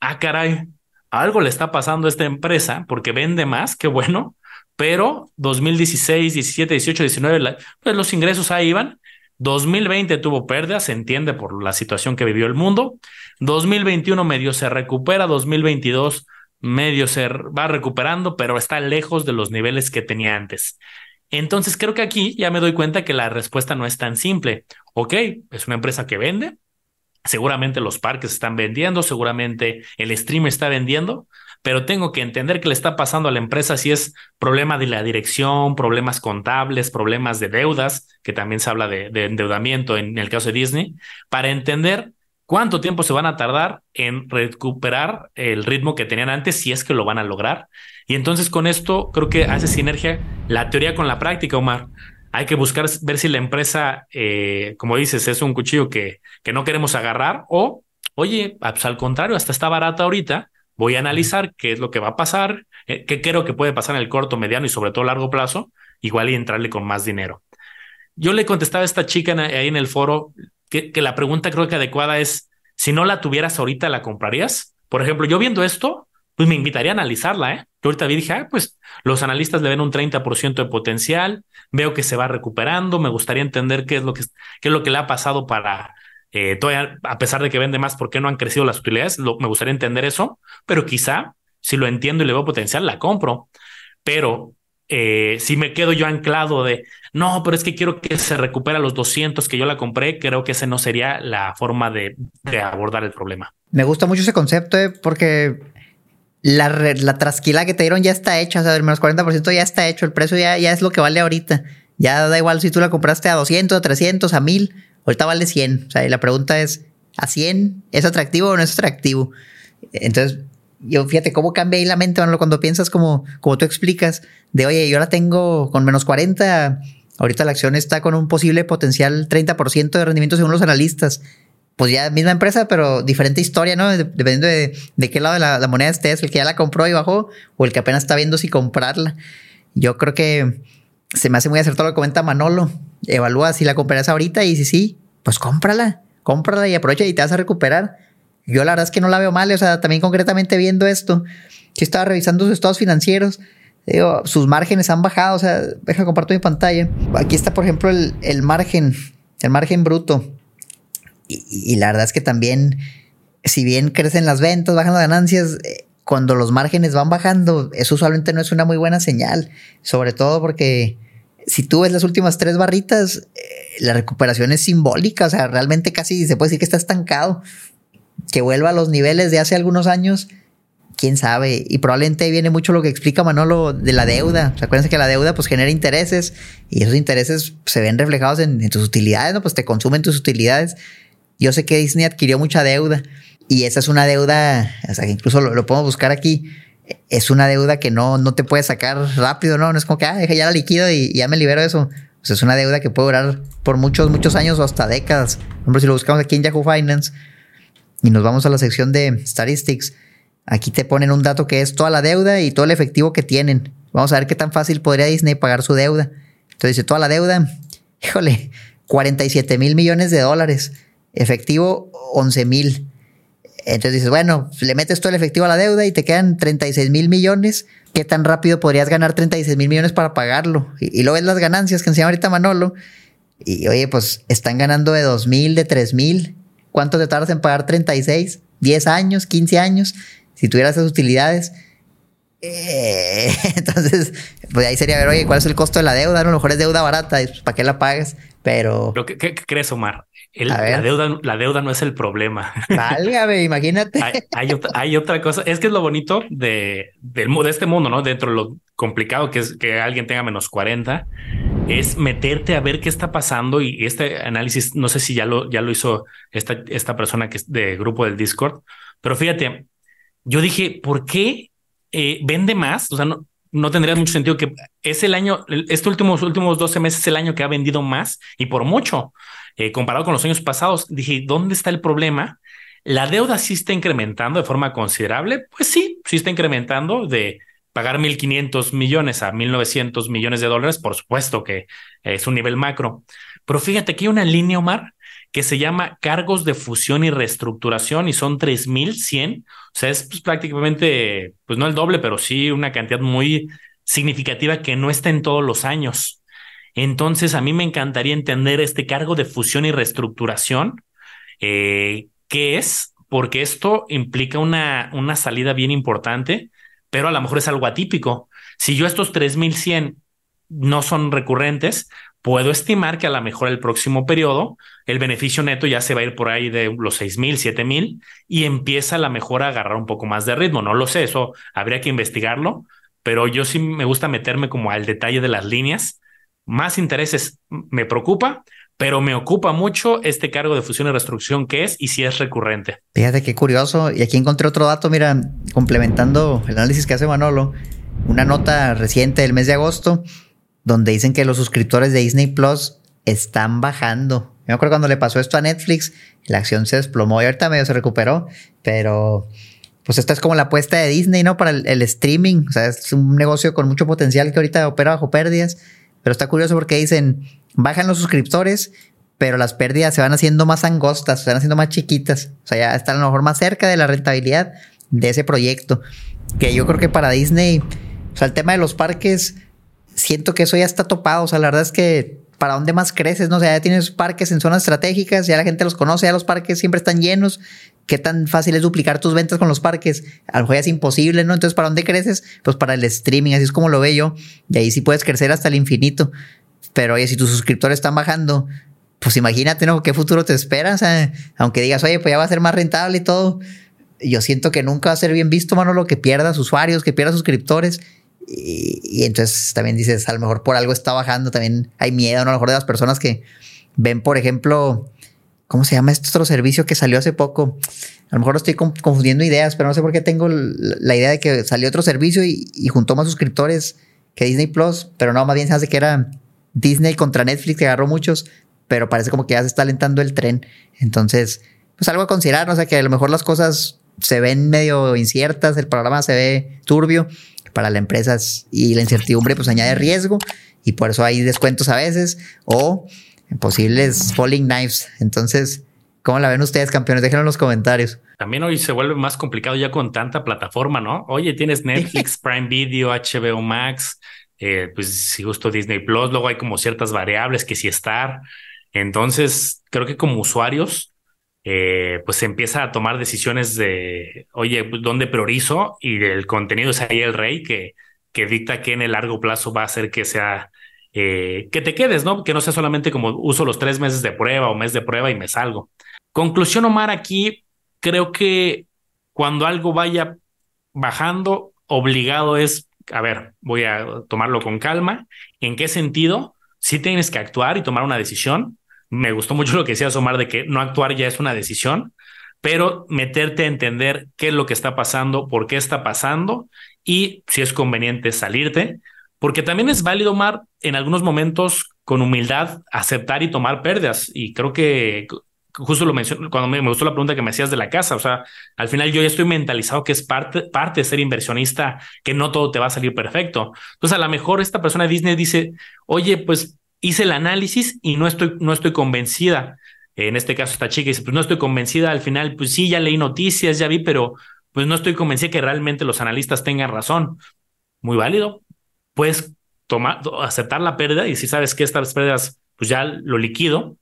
Ah, caray, algo le está pasando a esta empresa porque vende más, qué bueno, pero 2016, 17, 18, 19, pues los ingresos ahí iban. 2020 tuvo pérdidas, se entiende por la situación que vivió el mundo. 2021 medio se recupera, 2022 medio se va recuperando, pero está lejos de los niveles que tenía antes. Entonces creo que aquí ya me doy cuenta que la respuesta no es tan simple. Ok, es una empresa que vende, seguramente los parques están vendiendo, seguramente el streamer está vendiendo, pero tengo que entender qué le está pasando a la empresa si es problema de la dirección, problemas contables, problemas de deudas, que también se habla de, endeudamiento en el caso de Disney, para entender cuánto tiempo se van a tardar en recuperar el ritmo que tenían antes, si es que lo van a lograr. Y entonces con esto creo que hace sinergia la teoría con la práctica, Omar. Hay que buscar ver si la empresa, eh, como dices, es un cuchillo que, que no queremos agarrar o, oye, pues al contrario, hasta está barata ahorita. Voy a analizar qué es lo que va a pasar, eh, qué creo que puede pasar en el corto, mediano y sobre todo largo plazo, igual y entrarle con más dinero. Yo le contestaba a esta chica ahí en el foro que, que la pregunta creo que adecuada es, si no la tuvieras ahorita, ¿la comprarías? Por ejemplo, yo viendo esto, pues me invitaría a analizarla, ¿eh? Yo ahorita vi dije, ah, pues los analistas le ven un 30% de potencial, veo que se va recuperando, me gustaría entender qué es lo que, qué es lo que le ha pasado para, eh, todavía, a pesar de que vende más, ¿por qué no han crecido las utilidades? me gustaría entender eso, pero quizá si lo entiendo y le veo potencial, la compro. Pero eh, si me quedo yo anclado de, no, pero es que quiero que se recupere a los 200 que yo la compré, creo que ese no sería la forma de, abordar el problema. Me gusta mucho ese concepto eh, porque la, la trasquila que te dieron ya está hecha, o sea, el menos 40% ya está hecho, el precio ya, ya es lo que vale ahorita. Ya da igual si tú la compraste a 200, a 300, a 1000, ahorita vale 100. O sea, y la pregunta es, ¿a 100 es atractivo o no es atractivo? Entonces, yo fíjate cómo cambia ahí la mente cuando piensas como, como tú explicas, de oye, yo la tengo con menos 40, ahorita la acción está con un posible potencial 30% de rendimiento según los analistas. Pues ya misma empresa, pero diferente historia, ¿no? Dependiendo de, de qué lado de la, moneda estés, el que ya la compró y bajó o el que apenas está viendo si comprarla. Yo creo que se me hace muy acertado lo que comenta Manolo. Evalúa si la comprarás ahorita y si sí, pues cómprala, cómprala y aprovecha y te vas a recuperar yo la verdad es que no la veo mal, o sea, también concretamente viendo esto, que estaba revisando sus estados financieros, digo, sus márgenes han bajado, o sea, deja comparto mi pantalla. Aquí está, por ejemplo, el, el margen, el margen bruto. Y, la verdad es que también, si bien crecen las ventas, bajan las ganancias, eh, cuando los márgenes van bajando, eso usualmente no es una muy buena señal, sobre todo porque si tú ves las últimas tres barritas, eh, la recuperación es simbólica, o sea, realmente casi se puede decir que está estancado que vuelva a los niveles de hace algunos años, quién sabe. Y probablemente viene mucho lo que explica Manolo de la deuda. ¿Se acuérdense que la deuda pues genera intereses y esos intereses se ven reflejados en, tus utilidades, ¿no? Pues te consumen tus utilidades. Yo sé que Disney adquirió mucha deuda y esa es una deuda, o sea, que incluso lo, podemos buscar aquí. Es una deuda que no, no te puedes sacar rápido, ¿no? No es como que, ah, ya la liquido y, ya me libero de eso. Sea, es una deuda que puede durar por muchos, muchos años o hasta décadas. Por ejemplo, si lo buscamos aquí en Yahoo Finance, y nos vamos a la sección de statistics. Aquí te ponen un dato que es toda la deuda y todo el efectivo que tienen. Vamos a ver qué tan fácil podría Disney pagar su deuda. Entonces dice, toda la deuda, híjole, 47 mil millones de dólares. Efectivo, 11 mil. Entonces dices, bueno, le metes todo el efectivo a la deuda y te quedan 36 mil millones. ¿Qué tan rápido podrías ganar 36 mil millones para pagarlo? Y, y luego ves las ganancias que enseña ahorita Manolo. Y oye, pues están ganando de 2 mil, de 3 mil. ¿Cuánto te tardas en pagar 36? ¿10 años? ¿15 años? Si tuvieras esas utilidades. Eh, [LAUGHS] entonces, pues ahí sería ver, oye, ¿cuál es el costo de la deuda? A lo mejor es deuda barata, ¿para qué la pagues? Pero. ¿qué, crees, Omar? La, deuda, la deuda no es el problema. Válgame, imagínate. hay, otra, cosa. Es que es lo bonito de, de, de este mundo, ¿no? Dentro de lo complicado que es que alguien tenga menos 40 es meterte a ver qué está pasando y este análisis, no sé si ya lo, ya lo hizo esta, esta persona que es de grupo del Discord, pero fíjate, yo dije, ¿por qué eh, vende más? O sea, no, no tendría mucho sentido que es el año, estos últimos, últimos 12 meses es el año que ha vendido más y por mucho, eh, comparado con los años pasados. Dije, ¿dónde está el problema? La deuda sí está incrementando de forma considerable. Pues sí, sí está incrementando de pagar 1.500 millones a 1.900 millones de dólares, por supuesto que es un nivel macro. Pero fíjate que hay una línea, Omar, que se llama cargos de fusión y reestructuración y son 3.100. O sea, es pues, prácticamente, pues no el doble, pero sí una cantidad muy significativa que no está en todos los años. Entonces, a mí me encantaría entender este cargo de fusión y reestructuración. Eh, ¿Qué es? Porque esto implica una, una salida bien importante pero a lo mejor es algo atípico. Si yo estos 3100 no son recurrentes, puedo estimar que a lo mejor el próximo periodo el beneficio neto ya se va a ir por ahí de los 6000, 7000 y empieza a lo mejor a agarrar un poco más de ritmo. No lo sé, eso habría que investigarlo, pero yo sí me gusta meterme como al detalle de las líneas. Más intereses me preocupa, pero me ocupa mucho este cargo de fusión y reestructuración que es y si es recurrente. Fíjate qué curioso. Y aquí encontré otro dato, mira, complementando el análisis que hace Manolo, una nota reciente del mes de agosto, donde dicen que los suscriptores de Disney Plus están bajando. Me acuerdo cuando le pasó esto a Netflix, la acción se desplomó y ahorita medio se recuperó, pero pues esta es como la apuesta de Disney, ¿no? Para el, streaming. O sea, es un negocio con mucho potencial que ahorita opera bajo pérdidas. Pero está curioso porque dicen, bajan los suscriptores, pero las pérdidas se van haciendo más angostas, se van haciendo más chiquitas. O sea, ya están a lo mejor más cerca de la rentabilidad de ese proyecto. Que yo creo que para Disney, o sea, el tema de los parques, siento que eso ya está topado. O sea, la verdad es que para dónde más creces, ¿no? O sea, ya tienes parques en zonas estratégicas, ya la gente los conoce, ya los parques siempre están llenos. ¿Qué tan fácil es duplicar tus ventas con los parques? A lo mejor ya es imposible, ¿no? Entonces, ¿para dónde creces? Pues para el streaming, así es como lo veo yo. Y ahí sí puedes crecer hasta el infinito. Pero oye, si tus suscriptores están bajando, pues imagínate, ¿no? ¿Qué futuro te espera? O sea, aunque digas, oye, pues ya va a ser más rentable y todo. Yo siento que nunca va a ser bien visto, mano, lo que pierdas usuarios, que pierdas suscriptores. Y, entonces también dices, a lo mejor por algo está bajando, también hay miedo, ¿no? A lo mejor de las personas que ven, por ejemplo, ¿cómo se llama este otro servicio que salió hace poco? A lo mejor estoy confundiendo ideas, pero no sé por qué tengo la idea de que salió otro servicio y, juntó más suscriptores que Disney Plus, pero no, más bien se hace que era Disney contra Netflix, que agarró muchos, pero parece como que ya se está alentando el tren. Entonces, pues algo a considerar, o sea, que a lo mejor las cosas se ven medio inciertas, el programa se ve turbio, para las empresas y la incertidumbre pues añade riesgo y por eso hay descuentos a veces o posibles falling knives. Entonces, ¿cómo la ven ustedes, campeones? Déjenlo en los comentarios. También hoy se vuelve más complicado ya con tanta plataforma, ¿no? Oye, tienes Netflix, Prime Video, HBO Max, eh, pues si gusto Disney Plus, luego hay como ciertas variables que si estar. Entonces, creo que como usuarios eh, pues se empieza a tomar decisiones de, oye, ¿dónde priorizo? Y el contenido es ahí el rey que, que dicta que en el largo plazo va a hacer que sea, eh, que te quedes, ¿no? Que no sea solamente como uso los tres meses de prueba o mes de prueba y me salgo. Conclusión, Omar, aquí creo que cuando algo vaya bajando, obligado es, a ver, voy a tomarlo con calma. ¿En qué sentido? Si tienes que actuar y tomar una decisión, me gustó mucho lo que decía Omar de que no actuar ya es una decisión, pero meterte a entender qué es lo que está pasando, por qué está pasando y si es conveniente salirte, porque también es válido, Omar, en algunos momentos con humildad aceptar y tomar pérdidas. Y creo que justo lo mencioné cuando me, gustó la pregunta que me hacías de la casa. O sea, al final yo ya estoy mentalizado que es parte, parte de ser inversionista, que no todo te va a salir perfecto. Entonces, a lo mejor esta persona de Disney dice, oye, pues hice el análisis y no estoy, no estoy convencida. En este caso, esta chica dice, pues no estoy convencida. Al final, pues sí, ya leí noticias, ya vi, pero pues no estoy convencida que realmente los analistas tengan razón. Muy válido. Puedes tomar, aceptar la pérdida y si sabes que estas pérdidas, pues ya lo liquido,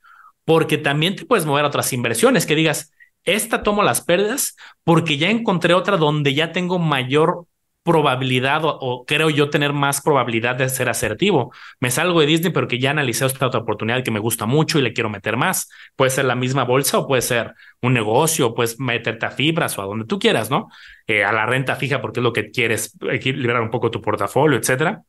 porque también te puedes mover a otras inversiones que digas, esta tomo las pérdidas porque ya encontré otra donde ya tengo mayor probabilidad o, creo yo tener más probabilidad de ser asertivo. Me salgo de Disney, pero que ya analicé esta otra oportunidad que me gusta mucho y le quiero meter más. Puede ser la misma bolsa o puede ser un negocio, puedes meterte a fibras o a donde tú quieras, ¿no? Eh, a la renta fija porque es lo que quieres, equilibrar un poco tu portafolio, etcétera.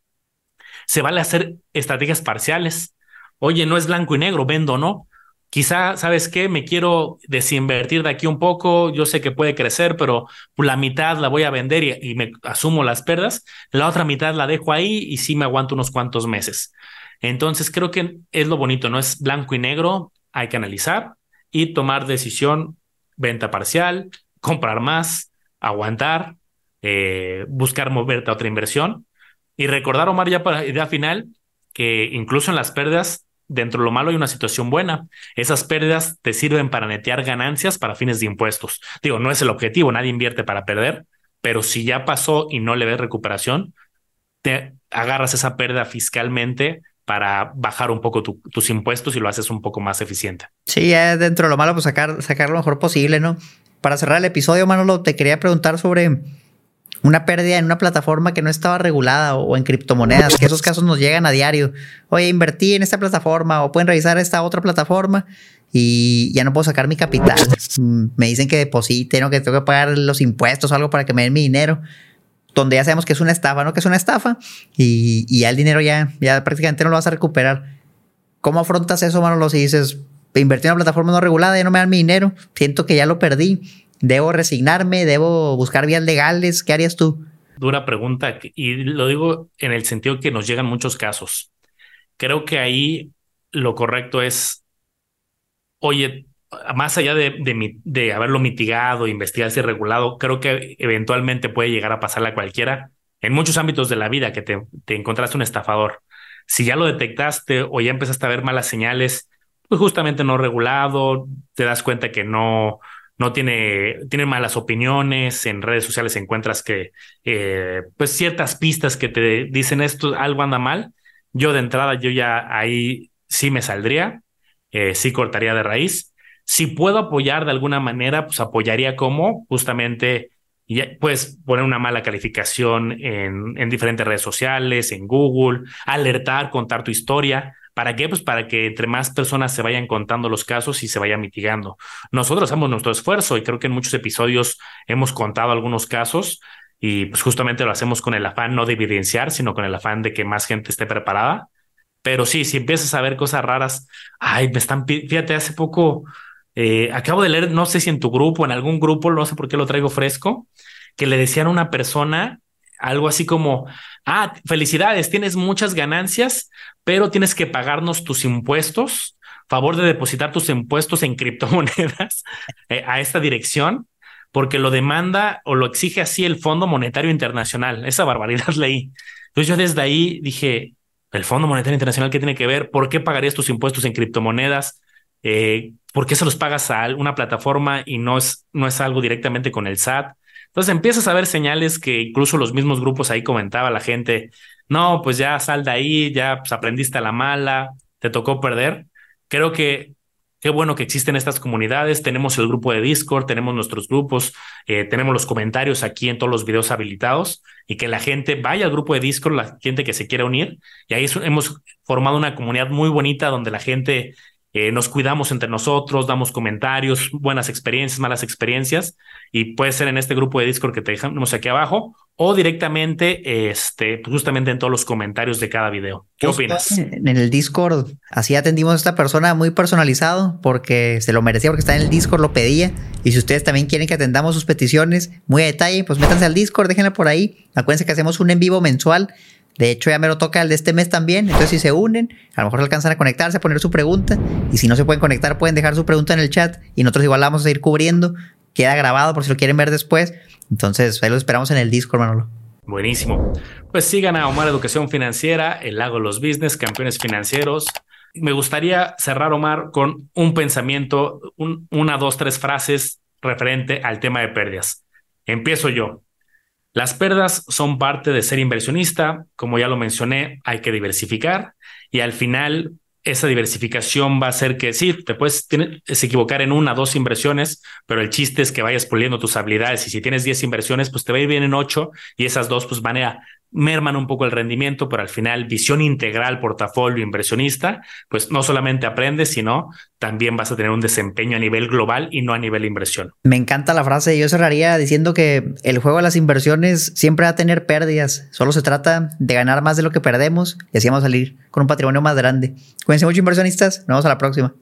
Se vale hacer estrategias parciales. Oye, no es blanco y negro, vendo o no quizá, ¿sabes qué? Me quiero desinvertir de aquí un poco, yo sé que puede crecer, pero la mitad la voy a vender y, me asumo las pérdidas, la otra mitad la dejo ahí y sí me aguanto unos cuantos meses. Entonces creo que es lo bonito, no es blanco y negro, hay que analizar y tomar decisión, venta parcial, comprar más, aguantar, eh, buscar moverte a otra inversión y recordar, Omar, ya para idea final, que incluso en las pérdidas dentro de lo malo hay una situación buena. Esas pérdidas te sirven para netear ganancias para fines de impuestos. Digo, no es el objetivo, nadie invierte para perder, pero si ya pasó y no le ves recuperación, te agarras esa pérdida fiscalmente para bajar un poco tus impuestos y lo haces un poco más eficiente. Sí, ya dentro de lo malo, pues sacar, sacar lo mejor posible, ¿no? Para cerrar el episodio, Manolo, te quería preguntar sobre una pérdida en una plataforma que no estaba regulada o, en criptomonedas, que esos casos nos llegan a diario. Oye, invertí en esta plataforma o pueden revisar esta otra plataforma y ya no puedo sacar mi capital. Mm, me dicen que deposite, ¿no? que tengo que pagar los impuestos o algo para que me den mi dinero. Donde ya sabemos que es una estafa, ¿no? Que es una estafa y, ya el dinero ya, ya prácticamente no lo vas a recuperar. ¿Cómo afrontas eso, Manolo? Si dices, invertí en una plataforma no regulada, ya no me dan mi dinero, siento que ya lo perdí, debo resignarme, debo buscar vías legales, ¿qué harías tú? Dura pregunta y lo digo en el sentido que nos llegan muchos casos. Creo que ahí lo correcto es, oye, más allá de, haberlo mitigado, investigado y regulado, creo que eventualmente puede llegar a pasarle a cualquiera en muchos ámbitos de la vida que te, te encontraste un estafador. Si ya lo detectaste o ya empezaste a ver malas señales, pues justamente no regulado, te das cuenta que no, no tiene, tiene malas opiniones, en redes sociales encuentras que, eh, pues ciertas pistas que te dicen esto, algo anda mal. Yo de entrada, yo ya ahí sí me saldría, eh, sí cortaría de raíz. Si puedo apoyar de alguna manera, pues apoyaría como justamente puedes poner una mala calificación en, diferentes redes sociales, en Google, alertar, contar tu historia. ¿Para qué? Pues para que entre más personas se vayan contando los casos y se vaya mitigando. Nosotros hacemos nuestro esfuerzo y creo que en muchos episodios hemos contado algunos casos y pues justamente lo hacemos con el afán no de evidenciar, sino con el afán de que más gente esté preparada. Pero sí, si empiezas a ver cosas raras, ay, me están, fíjate, hace poco eh, acabo de leer, no sé si en tu grupo, en algún grupo, no sé por qué lo traigo fresco, que le decían a una persona algo así como, ah, felicidades, tienes muchas ganancias, pero tienes que pagarnos tus impuestos, favor de depositar tus impuestos en [LAUGHS] criptomonedas eh, a esta dirección, porque lo demanda o lo exige así el Fondo Monetario Internacional. Esa barbaridad [LAUGHS] leí. Entonces yo desde ahí dije, el Fondo Monetario Internacional, ¿qué tiene que ver? ¿Por qué pagarías tus impuestos en criptomonedas? Eh, ¿Por qué se los pagas a una plataforma y no es, no es algo directamente con el SAT? Entonces empiezas a ver señales que incluso los mismos grupos ahí comentaba la gente, no, pues ya sal de ahí, ya pues, aprendiste a la mala, te tocó perder. Creo que qué bueno que existen estas comunidades, tenemos el grupo de Discord, tenemos nuestros grupos, eh, tenemos los comentarios aquí en todos los videos habilitados y que la gente vaya al grupo de Discord, la gente que se quiera unir. Y ahí hemos formado una comunidad muy bonita donde la gente eh, nos cuidamos entre nosotros, damos comentarios, buenas experiencias, malas experiencias, y puede ser en este grupo de Discord que te dejamos aquí abajo o directamente, este, justamente en todos los comentarios de cada video. ¿Qué opinas? En el Discord, así atendimos a esta persona muy personalizado porque se lo merecía, porque está en el Discord, lo pedía. Y si ustedes también quieren que atendamos sus peticiones muy a detalle, pues métanse al Discord, déjenla por ahí. Acuérdense que hacemos un en vivo mensual de hecho, ya me lo toca el de este mes también. Entonces, si se unen, a lo mejor alcanzan a conectarse, a poner su pregunta. Y si no se pueden conectar, pueden dejar su pregunta en el chat. Y nosotros igual vamos a ir cubriendo. Queda grabado por si lo quieren ver después. Entonces, ahí lo esperamos en el Discord, Manolo. Buenísimo. Pues sigan a Omar Educación Financiera, el Lago de los Business, campeones financieros. Me gustaría cerrar, Omar, con un pensamiento, una, dos, tres frases referente al tema de pérdidas. Empiezo yo. Las pérdidas son parte de ser inversionista, como ya lo mencioné, hay que diversificar y al final esa diversificación va a hacer que sí, te puedes equivocar en una, dos inversiones, pero el chiste es que vayas puliendo tus habilidades y si tienes 10 inversiones, pues te va a ir bien en 8 y esas dos pues van a merman un poco el rendimiento, pero al final visión integral, portafolio, inversionista, pues no solamente aprendes, sino también vas a tener un desempeño a nivel global y no a nivel inversión. Me encanta la frase. Yo cerraría diciendo que el juego de las inversiones siempre va a tener pérdidas. Solo se trata de ganar más de lo que perdemos y así vamos a salir con un patrimonio más grande. Cuídense mucho inversionistas. Nos vemos a la próxima.